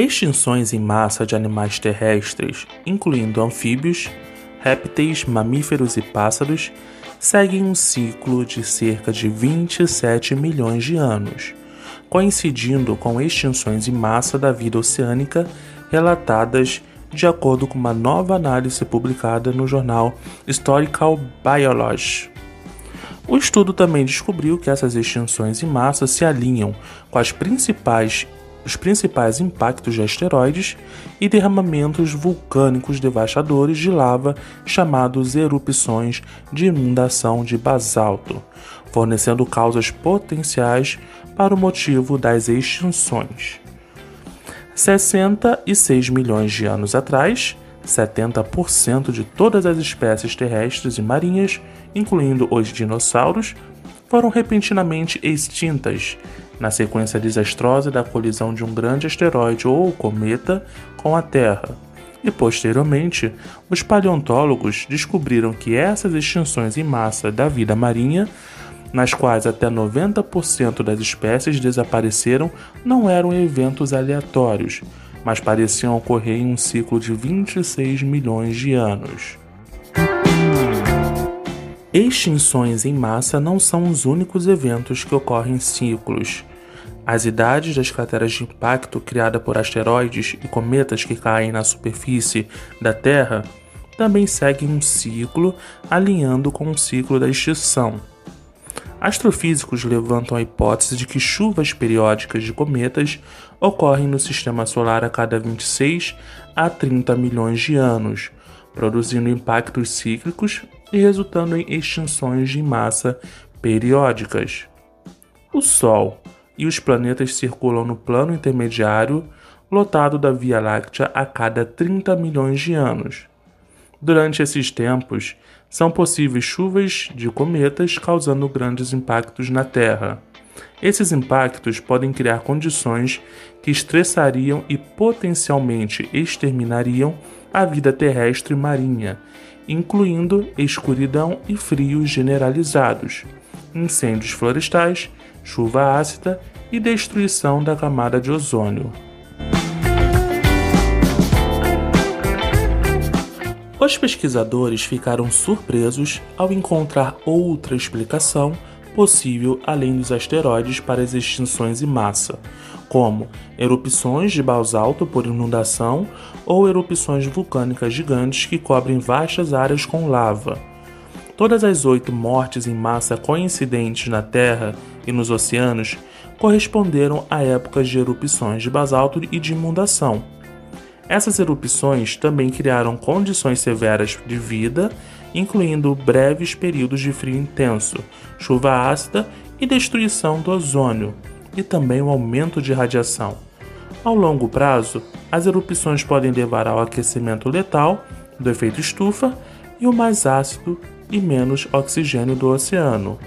Extinções em massa de animais terrestres, incluindo anfíbios, répteis, mamíferos e pássaros, seguem um ciclo de cerca de 27 milhões de anos, coincidindo com extinções em massa da vida oceânica relatadas de acordo com uma nova análise publicada no jornal Historical Biology. O estudo também descobriu que essas extinções em massa se alinham com as principais os principais impactos de asteroides e derramamentos vulcânicos devastadores de lava chamados erupções de inundação de basalto, fornecendo causas potenciais para o motivo das extinções. 66 milhões de anos atrás, 70% de todas as espécies terrestres e marinhas, incluindo os dinossauros, foram repentinamente extintas na sequência desastrosa da colisão de um grande asteroide ou cometa com a Terra. E posteriormente, os paleontólogos descobriram que essas extinções em massa da vida marinha, nas quais até 90% das espécies desapareceram, não eram eventos aleatórios, mas pareciam ocorrer em um ciclo de 26 milhões de anos. Extinções em massa não são os únicos eventos que ocorrem em ciclos. As idades das crateras de impacto criadas por asteroides e cometas que caem na superfície da Terra também seguem um ciclo alinhando com o ciclo da extinção. Astrofísicos levantam a hipótese de que chuvas periódicas de cometas ocorrem no sistema solar a cada 26 a 30 milhões de anos, produzindo impactos cíclicos e resultando em extinções de massa periódicas. O Sol e os planetas circulam no plano intermediário lotado da Via Láctea a cada 30 milhões de anos. Durante esses tempos, são possíveis chuvas de cometas causando grandes impactos na Terra. Esses impactos podem criar condições que estressariam e potencialmente exterminariam a vida terrestre marinha, incluindo escuridão e frios generalizados, incêndios florestais, chuva ácida e destruição da camada de ozônio. Os pesquisadores ficaram surpresos ao encontrar outra explicação possível além dos asteroides para as extinções em massa, como erupções de basalto por inundação ou erupções vulcânicas gigantes que cobrem vastas áreas com lava. Todas as oito mortes em massa coincidentes na Terra e nos oceanos corresponderam a épocas de erupções de basalto e de inundação. Essas erupções também criaram condições severas de vida, incluindo breves períodos de frio intenso, chuva ácida e destruição do ozônio, e também o aumento de radiação. Ao longo prazo, as erupções podem levar ao aquecimento letal do efeito estufa e o mais ácido e menos oxigênio do oceano,